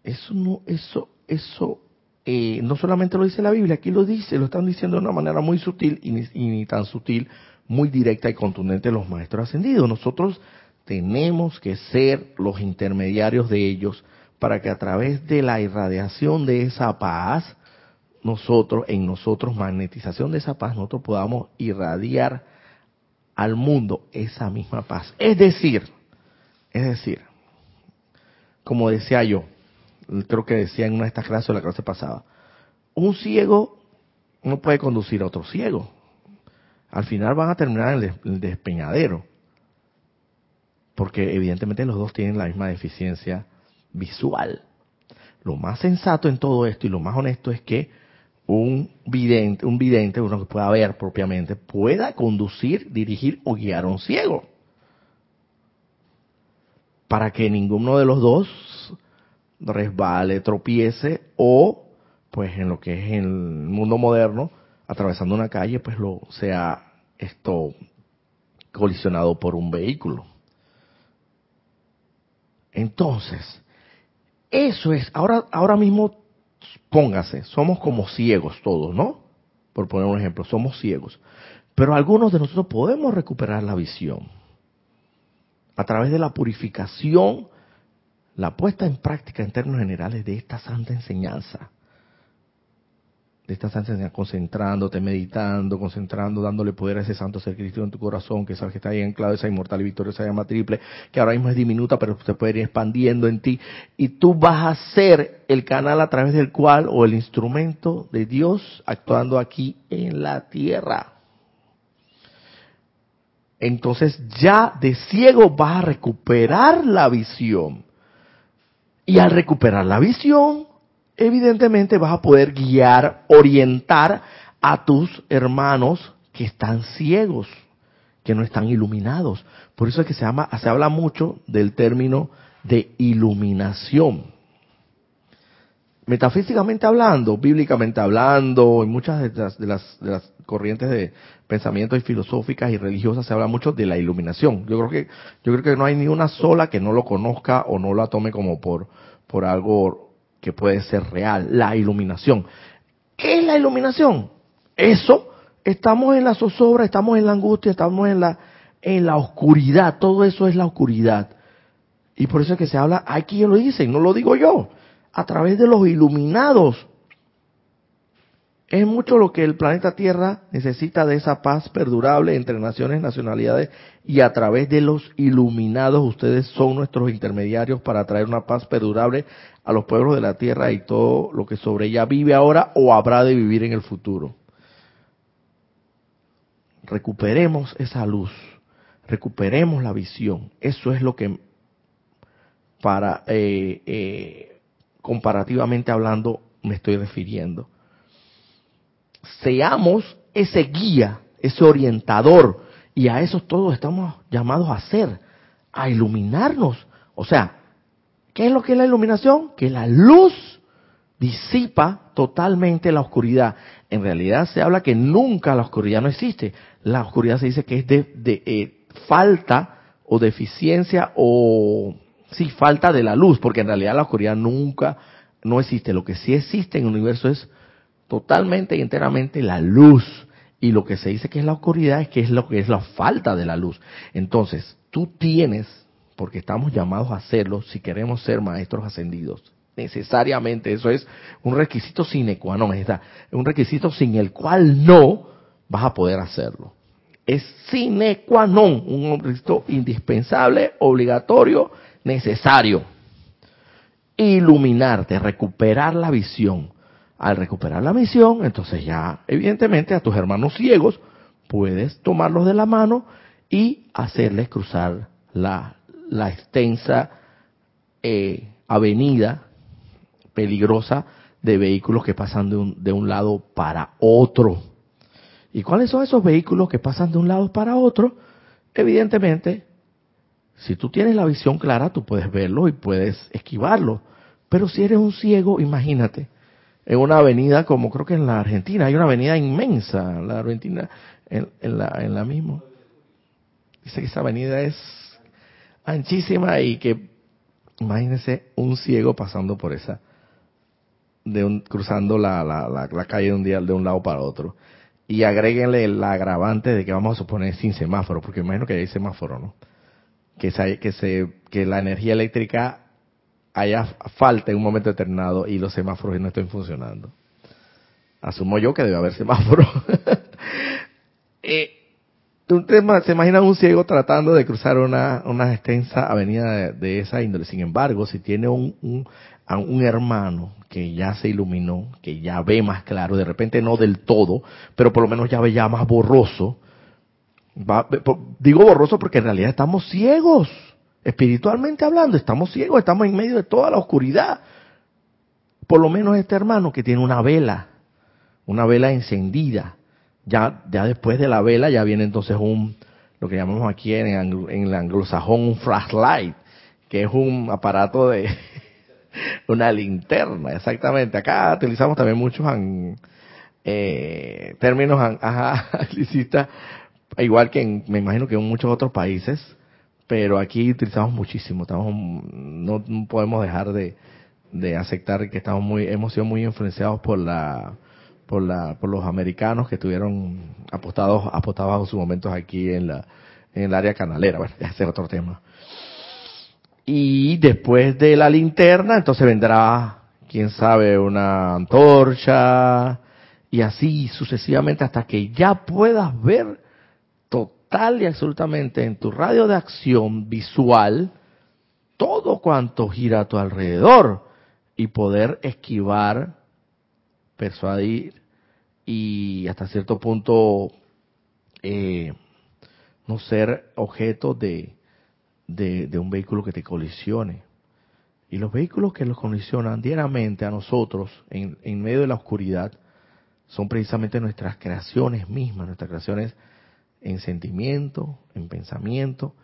Eso no, eso, eso eh, no solamente lo dice la Biblia, aquí lo dice, lo están diciendo de una manera muy sutil y ni, y ni tan sutil, muy directa y contundente de los maestros ascendidos. Nosotros tenemos que ser los intermediarios de ellos para que a través de la irradiación de esa paz, nosotros, en nosotros, magnetización de esa paz, nosotros podamos irradiar al mundo esa misma paz. Es decir, es decir, como decía yo, creo que decía en una de estas clases o la clase pasada, un ciego no puede conducir a otro ciego. Al final van a terminar en el despeñadero. Porque evidentemente los dos tienen la misma deficiencia visual. Lo más sensato en todo esto y lo más honesto es que un vidente, un vidente, uno que pueda ver propiamente, pueda conducir, dirigir o guiar a un ciego. Para que ninguno de los dos resbale, tropiece o, pues en lo que es el mundo moderno, atravesando una calle, pues lo sea esto colisionado por un vehículo. Entonces, eso es, ahora, ahora mismo póngase, somos como ciegos todos, ¿no? Por poner un ejemplo, somos ciegos. Pero algunos de nosotros podemos recuperar la visión a través de la purificación, la puesta en práctica en términos generales de esta santa enseñanza estás concentrándote, meditando, concentrando, dándole poder a ese santo ser Cristo en tu corazón, que sabes que está ahí anclado, esa inmortal y victoriosa llama triple, que ahora mismo es diminuta, pero se puede ir expandiendo en ti. Y tú vas a ser el canal a través del cual, o el instrumento de Dios actuando aquí en la tierra. Entonces ya de ciego vas a recuperar la visión. Y al recuperar la visión, evidentemente vas a poder guiar, orientar a tus hermanos que están ciegos, que no están iluminados. Por eso es que se, habla mucho del término de iluminación. Metafísicamente hablando, bíblicamente hablando, en muchas de las, de las, de las corrientes de pensamiento y filosóficas y religiosas se habla mucho de la iluminación. Yo creo que yo creo que no hay ni una sola que no lo conozca o no la tome como por por algo que puede ser real, la iluminación. ¿Qué es la iluminación? Eso, estamos en la zozobra, estamos en la angustia, estamos en la, en la oscuridad, todo eso es la oscuridad. Y por eso es que se habla, aquí lo dicen, no lo digo yo, a través de los iluminados. Es mucho lo que el planeta Tierra necesita de esa paz perdurable entre naciones, nacionalidades y a través de los iluminados ustedes son nuestros intermediarios para traer una paz perdurable a los pueblos de la Tierra y todo lo que sobre ella vive ahora o habrá de vivir en el futuro. Recuperemos esa luz, recuperemos la visión. Eso es lo que para eh, eh, comparativamente hablando me estoy refiriendo seamos ese guía, ese orientador, y a eso todos estamos llamados a hacer, a iluminarnos. O sea, ¿qué es lo que es la iluminación? Que la luz disipa totalmente la oscuridad. En realidad se habla que nunca la oscuridad no existe. La oscuridad se dice que es de, eh, falta o deficiencia o sí, falta de la luz, porque en realidad la oscuridad nunca no existe. Lo que sí existe en el universo es totalmente y enteramente la luz. Y lo que se dice que es la oscuridad es que es lo que es la falta de la luz. Entonces, tú tienes, porque estamos llamados a hacerlo si queremos ser maestros ascendidos. Necesariamente eso es un requisito sine qua non, es un requisito sin el cual no vas a poder hacerlo. Es sine qua non, un requisito indispensable, obligatorio, necesario. Iluminarte, recuperar la visión al recuperar la misión, entonces ya evidentemente a tus hermanos ciegos puedes tomarlos de la mano y hacerles cruzar la, extensa eh, avenida peligrosa de vehículos que pasan de un, de un lado para otro. ¿Y cuáles son esos vehículos que pasan de un lado para otro? Evidentemente, si tú tienes la visión clara, tú puedes verlo y puedes esquivarlo. Pero si eres un ciego, imagínate, en una avenida como creo que en la Argentina, hay una avenida inmensa, la Argentina, en, la, en la misma. Dice que esa avenida es anchísima y que, imagínense, un ciego pasando por esa, de un, cruzando la, la, la, calle de un, día, de un lado para otro. y agréguenle el agravante de que vamos a suponer sin semáforo, porque imagino que hay semáforo, ¿no? Que, se, que, se, que la energía eléctrica haya falta en un momento determinado y los semáforos no estén funcionando. Asumo yo que debe haber semáforo. eh, se imagina un ciego tratando de cruzar una, extensa avenida de, esa índole. Sin embargo, si tiene un, un, un, hermano que ya se iluminó, que ya ve más claro, de repente no del todo, pero por lo menos ya ve ya más borroso. digo borroso porque en realidad estamos ciegos. Espiritualmente hablando, estamos ciegos, estamos en medio de toda la oscuridad. Por lo menos este hermano que tiene una vela, una vela encendida, ya, ya después de la vela ya viene entonces un, lo que llamamos aquí en, el anglosajón un flashlight, que es un aparato de una linterna, exactamente. Acá utilizamos también muchos eh, términos ajá, igual que en, me imagino que en muchos otros países, pero aquí utilizamos muchísimo, estamos, no, podemos dejar de, de aceptar que estamos muy, hemos sido muy influenciados por la por, la, por los americanos que estuvieron apostados, apostados en sus momentos aquí en, la, en el área canalera. Bueno, ese es otro tema. Y después de la linterna, entonces vendrá, quién sabe, una antorcha y así sucesivamente hasta que ya puedas ver total y absolutamente en tu radio de acción visual todo cuanto gira a tu alrededor y poder esquivar, persuadir y hasta cierto punto eh, no ser objeto de, de, un vehículo que te colisione. Y los vehículos que los colisionan diariamente a nosotros en, en medio de la oscuridad son precisamente nuestras creaciones mismas, nuestras creaciones en sentimiento, en pensamiento,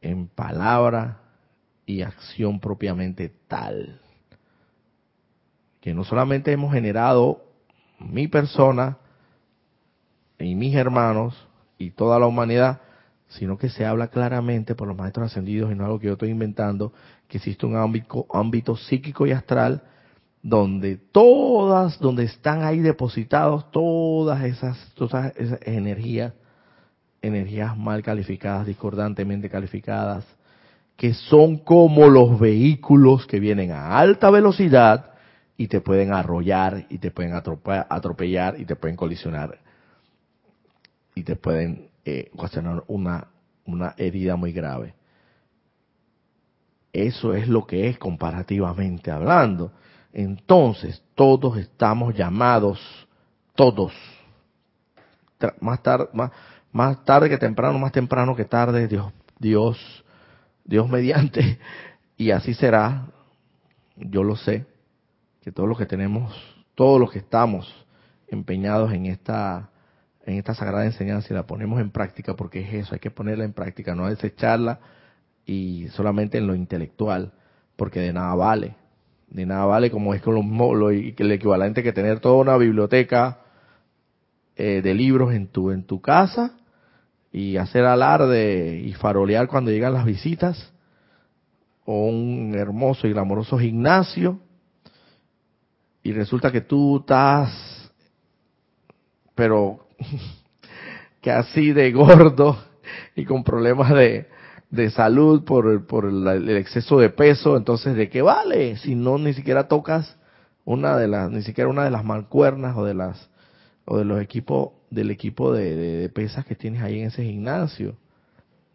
en palabra y acción propiamente tal. Que no solamente hemos generado mi persona y mis hermanos y toda la humanidad, sino que se habla claramente por los maestros ascendidos y no algo que yo estoy inventando, que existe un ámbito, ámbito psíquico y astral donde todas, donde están ahí depositados todas esas, todas esas energías, energías mal calificadas, discordantemente calificadas, que son como los vehículos que vienen a alta velocidad y te pueden arrollar y te pueden atropellar y te pueden colisionar y te pueden eh, ocasionar una, una herida muy grave. Eso es lo que es comparativamente hablando. Entonces, todos estamos llamados, todos, más tarde, más, más tarde que temprano, más temprano que tarde, Dios, Dios, Dios mediante, y así será, yo lo sé, que todos los que tenemos, todos los que estamos empeñados en esta en esta sagrada enseñanza y la ponemos en práctica, porque es eso, hay que ponerla en práctica, no desecharla y solamente en lo intelectual, porque de nada vale, de nada vale como es con lo, lo, el equivalente que tener toda una biblioteca eh, de libros en tu en tu casa y hacer alarde y farolear cuando llegan las visitas o un hermoso y glamoroso gimnasio y resulta que tú estás, pero que así de gordo y con problemas de, de salud por, por el, exceso de peso, entonces ¿de qué vale si no ni siquiera tocas una de las, ni siquiera una de las mancuernas o de las, o de los equipos, del equipo de, de pesas que tienes ahí en ese gimnasio?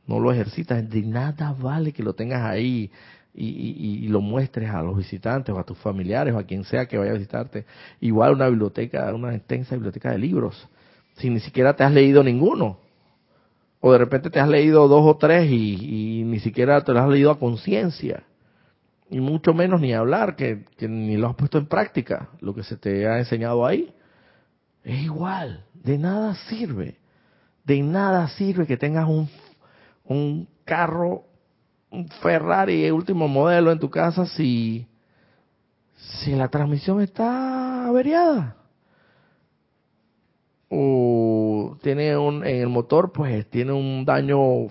No lo ejercitas, de nada vale que lo tengas ahí y, lo muestres a los visitantes o a tus familiares o a quien sea que vaya a visitarte. Igual una biblioteca, una extensa biblioteca de libros, si ni siquiera te has leído ninguno. O de repente te has leído dos o tres y, ni siquiera te lo has leído a conciencia. Y mucho menos ni hablar, que, que ni lo has puesto en práctica, lo que se te ha enseñado ahí. Es igual, de nada sirve. De nada sirve que tengas un, un carro un Ferrari último modelo en tu casa si, si la transmisión está averiada? O tiene un, en el motor, pues tiene un daño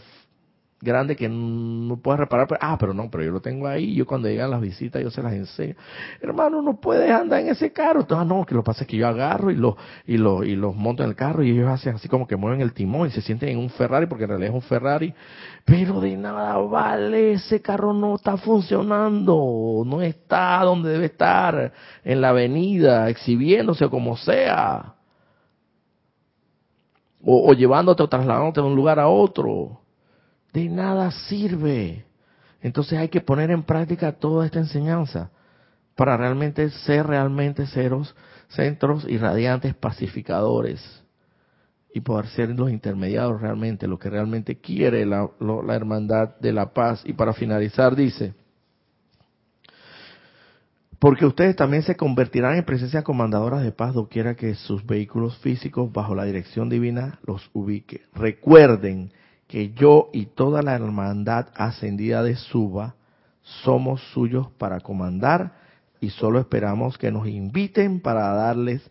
grande que no puedes reparar. Pero, ah, pero no, pero yo lo tengo ahí. Yo cuando llegan las visitas, yo se las enseño. Hermano, no puedes andar en ese carro. Ah, no, que lo que pasa es que yo agarro y los y lo, y los monto en el carro y ellos hacen así como que mueven el timón y se sienten en un Ferrari porque en realidad es un Ferrari. Pero de nada vale, ese carro no está funcionando, no está donde debe estar, en la avenida, exhibiéndose o como sea. O, o llevándote o trasladándote de un lugar a otro de nada sirve. Entonces hay que poner en práctica toda esta enseñanza para realmente ser realmente ceros, centros irradiantes pacificadores y poder ser los intermediarios realmente, lo que realmente quiere la, la hermandad de la paz. Y para finalizar dice, porque ustedes también se convertirán en presencias comandadoras de paz doquiera que sus vehículos físicos bajo la dirección divina los ubique. Recuerden que yo y toda la hermandad ascendida de Suba somos suyos para comandar y solo esperamos que nos inviten para darles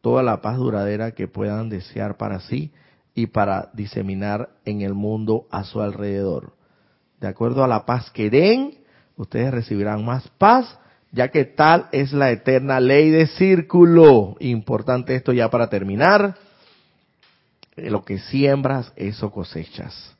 toda la paz duradera que puedan desear para sí y para diseminar en el mundo a su alrededor. De acuerdo a la paz que den, ustedes recibirán más paz, ya que tal es la eterna ley de círculo. Importante esto ya para terminar lo que siembras, eso cosechas.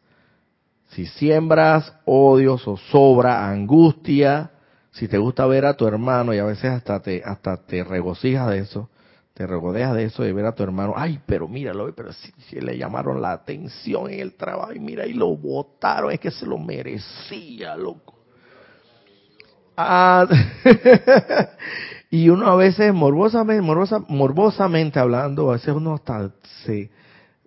Si siembras odio, sobra angustia, si te gusta ver a tu hermano y a veces hasta te, hasta te regocijas de eso, te regodeas de eso de ver a tu hermano, ay, pero míralo, pero si, le llamaron la atención en el trabajo y mira, y lo votaron, es que se lo merecía, loco. Ah, y uno a veces morbosamente, morbosamente hablando, a veces uno hasta se,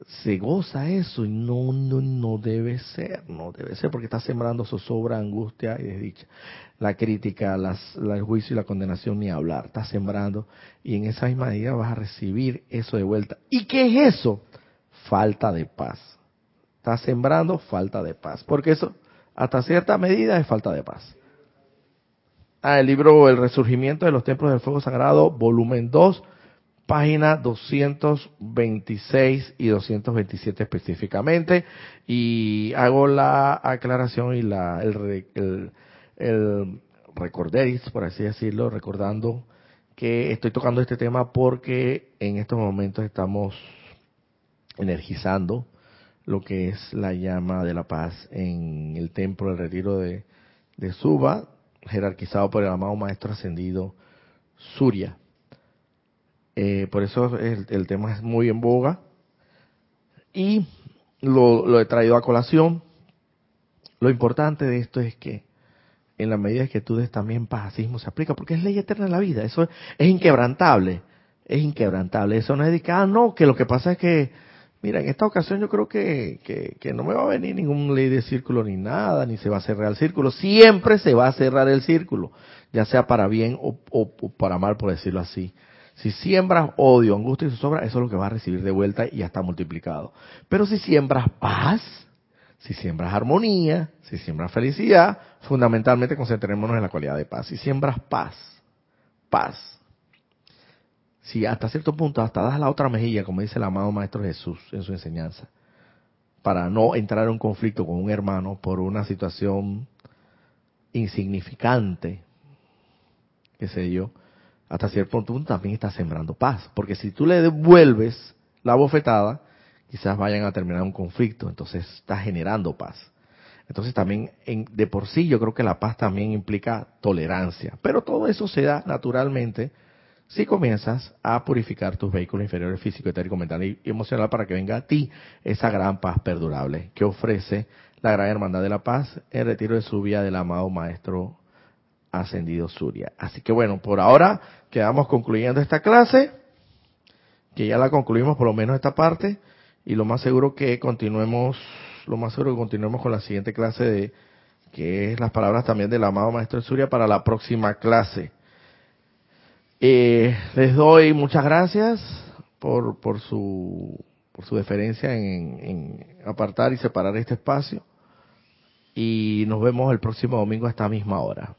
se goza eso y no, no, no debe ser, no debe ser porque está sembrando zozobra, angustia y desdicha. La crítica, las, el juicio y la condenación ni hablar, está sembrando y en esa misma medida vas a recibir eso de vuelta. ¿Y qué es eso? Falta de paz. Está sembrando falta de paz, porque eso hasta cierta medida es falta de paz. Ah, el libro El Resurgimiento de los Templos del Fuego Sagrado, volumen 2, página 226 y 227 específicamente. Y hago la aclaración y la, el, el, por así decirlo, recordando que estoy tocando este tema porque en estos momentos estamos energizando lo que es la llama de la paz en el templo del retiro de, de Suba, jerarquizado por el amado Maestro Ascendido Surya. Eh, por eso el, tema es muy en boga. Y lo, he traído a colación. Lo importante de esto es que en la medida que tú des también pazismo se aplica, porque es ley eterna en la vida. Eso es, inquebrantable. Es inquebrantable. Eso no es de ah, no, que lo que pasa es que, mira, en esta ocasión yo creo que, que, no me va a venir ningún ley de círculo ni nada, ni se va a cerrar el círculo. Siempre se va a cerrar el círculo, ya sea para bien o, o para mal, por decirlo así. Si siembras odio, angustia y zozobra, eso es lo que vas a recibir de vuelta y ya está multiplicado. Pero si siembras paz, si siembras armonía, si siembras felicidad, fundamentalmente concentrémonos en la cualidad de paz. Si siembras paz, paz. Si hasta cierto punto hasta das la otra mejilla, como dice el amado Maestro Jesús en su enseñanza, para no entrar en un conflicto con un hermano por una situación insignificante, qué sé yo, hasta cierto punto también está sembrando paz. Porque si tú le devuelves la bofetada, quizás vayan a terminar un conflicto, entonces está generando paz. Entonces también en, de por sí yo creo que la paz también implica tolerancia, pero todo eso se da naturalmente si comienzas a purificar tus vehículos inferiores físico, etérico, mental y emocional para que venga a ti esa gran paz perdurable que ofrece la gran hermandad de la paz, el retiro de su vía del amado maestro ascendido Surya. Así que bueno, por ahora quedamos concluyendo esta clase, que ya la concluimos por lo menos esta parte, y lo más seguro que continuemos, lo más seguro que continuemos con la siguiente clase de, que es las palabras también del amado Maestro Surya para la próxima clase. Eh, les doy muchas gracias por, por su por su deferencia en, en apartar y separar este espacio y nos vemos el próximo domingo a esta misma hora.